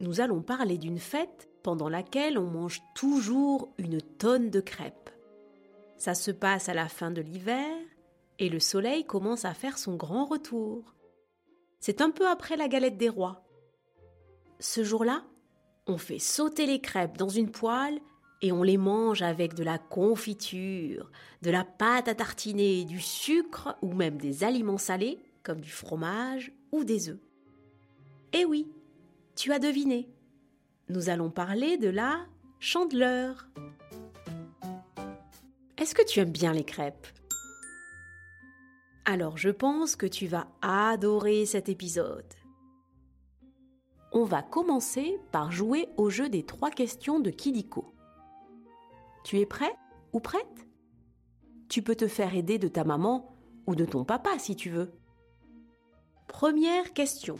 nous allons parler d'une fête pendant laquelle on mange toujours une tonne de crêpes. Ça se passe à la fin de l'hiver et le soleil commence à faire son grand retour. C'est un peu après la galette des rois. Ce jour-là, on fait sauter les crêpes dans une poêle et on les mange avec de la confiture, de la pâte à tartiner, du sucre ou même des aliments salés comme du fromage ou des œufs. Eh oui, tu as deviné. Nous allons parler de la chandeleur. Est-ce que tu aimes bien les crêpes? Alors je pense que tu vas adorer cet épisode. On va commencer par jouer au jeu des trois questions de Kidiko. Tu es prêt ou prête? Tu peux te faire aider de ta maman ou de ton papa si tu veux. Première question.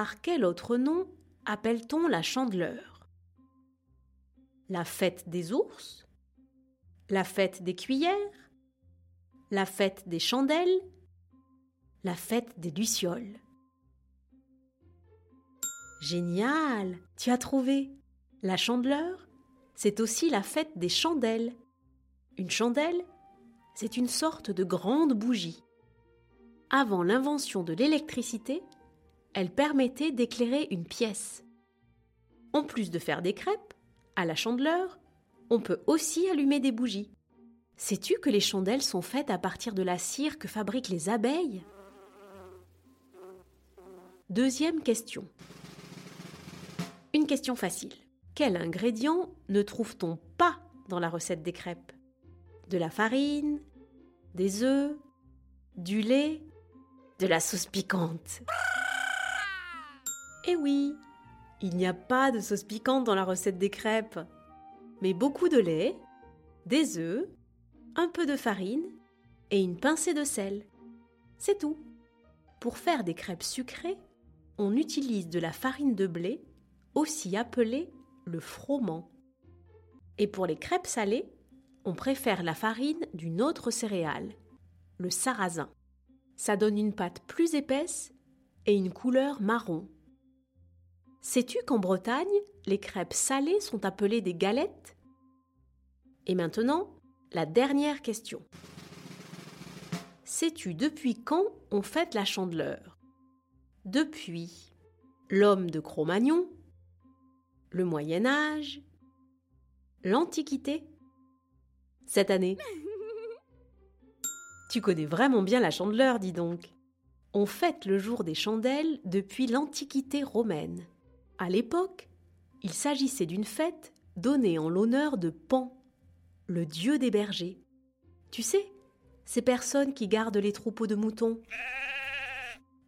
Par quel autre nom appelle-t-on la chandeleur? La fête des ours? La fête des cuillères? La fête des chandelles? La fête des lucioles? Génial! Tu as trouvé? La chandeleur, c'est aussi la fête des chandelles. Une chandelle, c'est une sorte de grande bougie. Avant l'invention de l'électricité, elle permettait d'éclairer une pièce. En plus de faire des crêpes, à la chandeleur, on peut aussi allumer des bougies. Sais-tu que les chandelles sont faites à partir de la cire que fabriquent les abeilles? Deuxième question. Une question facile. Quel ingrédient ne trouve-t-on pas dans la recette des crêpes? De la farine Des œufs Du lait De la sauce piquante? Eh oui, il n'y a pas de sauce piquante dans la recette des crêpes, mais beaucoup de lait, des œufs, un peu de farine et une pincée de sel. C'est tout. Pour faire des crêpes sucrées, on utilise de la farine de blé, aussi appelée le froment. Et pour les crêpes salées, on préfère la farine d'une autre céréale, le sarrasin. Ça donne une pâte plus épaisse et une couleur marron. Sais-tu qu'en Bretagne, les crêpes salées sont appelées des galettes? Et maintenant, la dernière question. Sais-tu depuis quand on fête la chandeleur? Depuis l'homme de Cro-Magnon, le Moyen Âge, l'Antiquité? Cette année Tu connais vraiment bien la chandeleur, dis donc. On fête le jour des chandelles depuis l'Antiquité romaine. À l'époque, il s'agissait d'une fête donnée en l'honneur de Pan, le dieu des bergers. Tu sais, ces personnes qui gardent les troupeaux de moutons.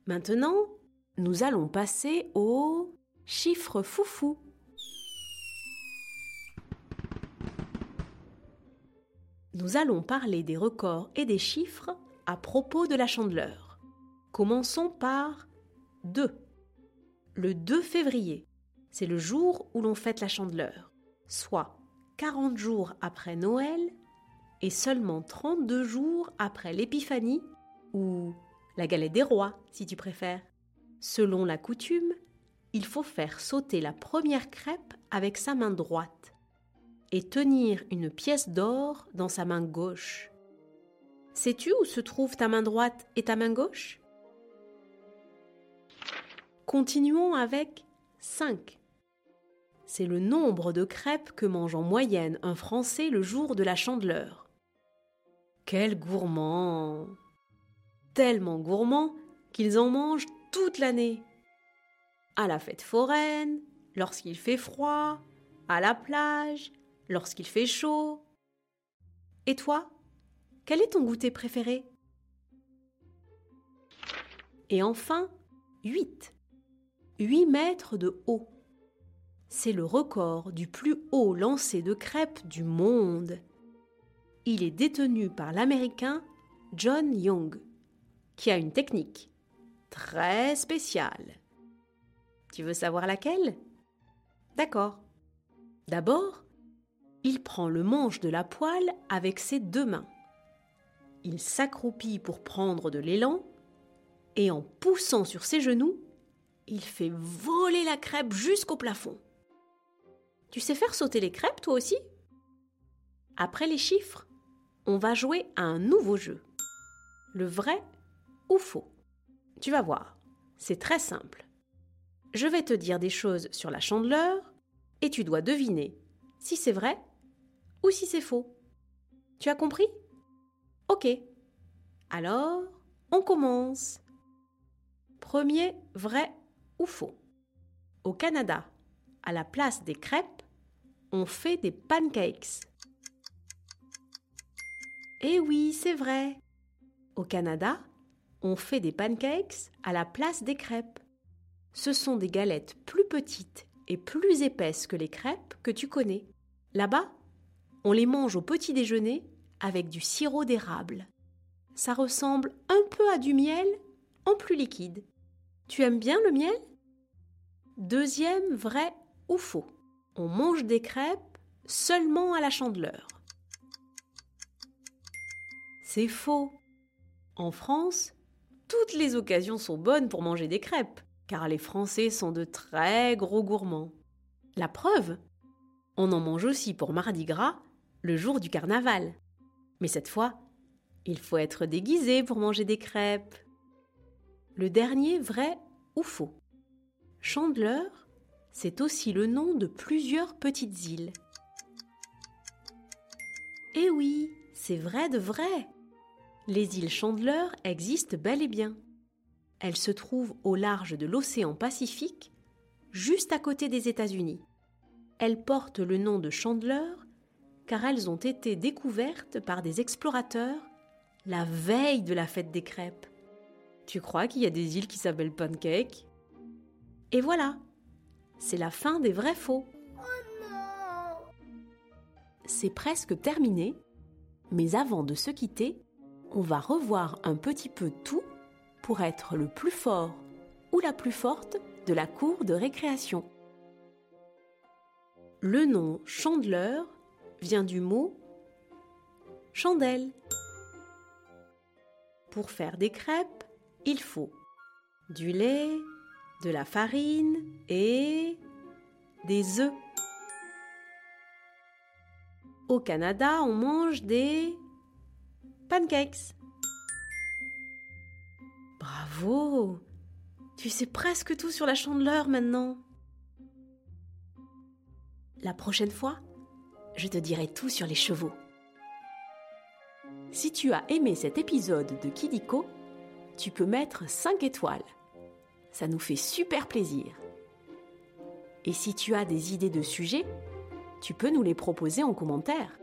Maintenant, nous allons passer au chiffre foufou. Nous allons parler des records et des chiffres à propos de la chandeleur. Commençons par 2 le 2 février. C'est le jour où l'on fête la chandeleur, soit 40 jours après Noël et seulement 32 jours après l'Épiphanie ou la galette des rois, si tu préfères. Selon la coutume, il faut faire sauter la première crêpe avec sa main droite et tenir une pièce d'or dans sa main gauche. Sais-tu où se trouve ta main droite et ta main gauche? Continuons avec 5. C'est le nombre de crêpes que mange en moyenne un Français le jour de la chandeleur. Quel gourmand Tellement gourmand qu'ils en mangent toute l'année. À la fête foraine, lorsqu'il fait froid, à la plage, lorsqu'il fait chaud. Et toi, quel est ton goûter préféré? Et enfin, 8. 8 mètres de haut. C'est le record du plus haut lancer de crêpes du monde. Il est détenu par l'Américain John Young, qui a une technique très spéciale. Tu veux savoir laquelle? D'accord. D'abord, il prend le manche de la poêle avec ses deux mains. Il s'accroupit pour prendre de l'élan et en poussant sur ses genoux, il fait voler la crêpe jusqu'au plafond. Tu sais faire sauter les crêpes toi aussi? Après les chiffres, on va jouer à un nouveau jeu. Le vrai ou faux? Tu vas voir, c'est très simple. Je vais te dire des choses sur la chandeleur et tu dois deviner si c'est vrai ou si c'est faux. Tu as compris? Ok. Alors, on commence. Premier vrai faux. Au Canada, à la place des crêpes, on fait des pancakes. Eh oui, c'est vrai. Au Canada, on fait des pancakes à la place des crêpes. Ce sont des galettes plus petites et plus épaisses que les crêpes que tu connais. Là-bas, on les mange au petit déjeuner avec du sirop d'érable. Ça ressemble un peu à du miel en plus liquide. Tu aimes bien le miel? Deuxième vrai ou faux. On mange des crêpes seulement à la chandeleur. C'est faux. En France, toutes les occasions sont bonnes pour manger des crêpes, car les Français sont de très gros gourmands. La preuve On en mange aussi pour Mardi Gras, le jour du carnaval. Mais cette fois, il faut être déguisé pour manger des crêpes. Le dernier vrai ou faux. Chandeleur, c'est aussi le nom de plusieurs petites îles. Eh oui, c'est vrai de vrai. Les îles Chandeleur existent bel et bien. Elles se trouvent au large de l'océan Pacifique, juste à côté des États-Unis. Elles portent le nom de Chandeleur car elles ont été découvertes par des explorateurs la veille de la fête des crêpes. Tu crois qu'il y a des îles qui s'appellent Pancake? Et voilà, c'est la fin des vrais faux. c'est presque terminé, mais avant de se quitter, on va revoir un petit peu tout pour être le plus fort ou la plus forte de la cour de récréation. Le nom chandeleur vient du mot chandelle. Pour faire des crêpes, il faut du lait, de la farine et des œufs. Au Canada, on mange des pancakes. Bravo Tu sais presque tout sur la chandeleur maintenant. La prochaine fois, je te dirai tout sur les chevaux. Si tu as aimé cet épisode de Kidiko, tu peux mettre 5 étoiles. Ça nous fait super plaisir. Et si tu as des idées de sujets, tu peux nous les proposer en commentaire.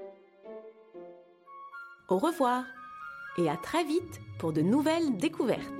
Au revoir et à très vite pour de nouvelles découvertes.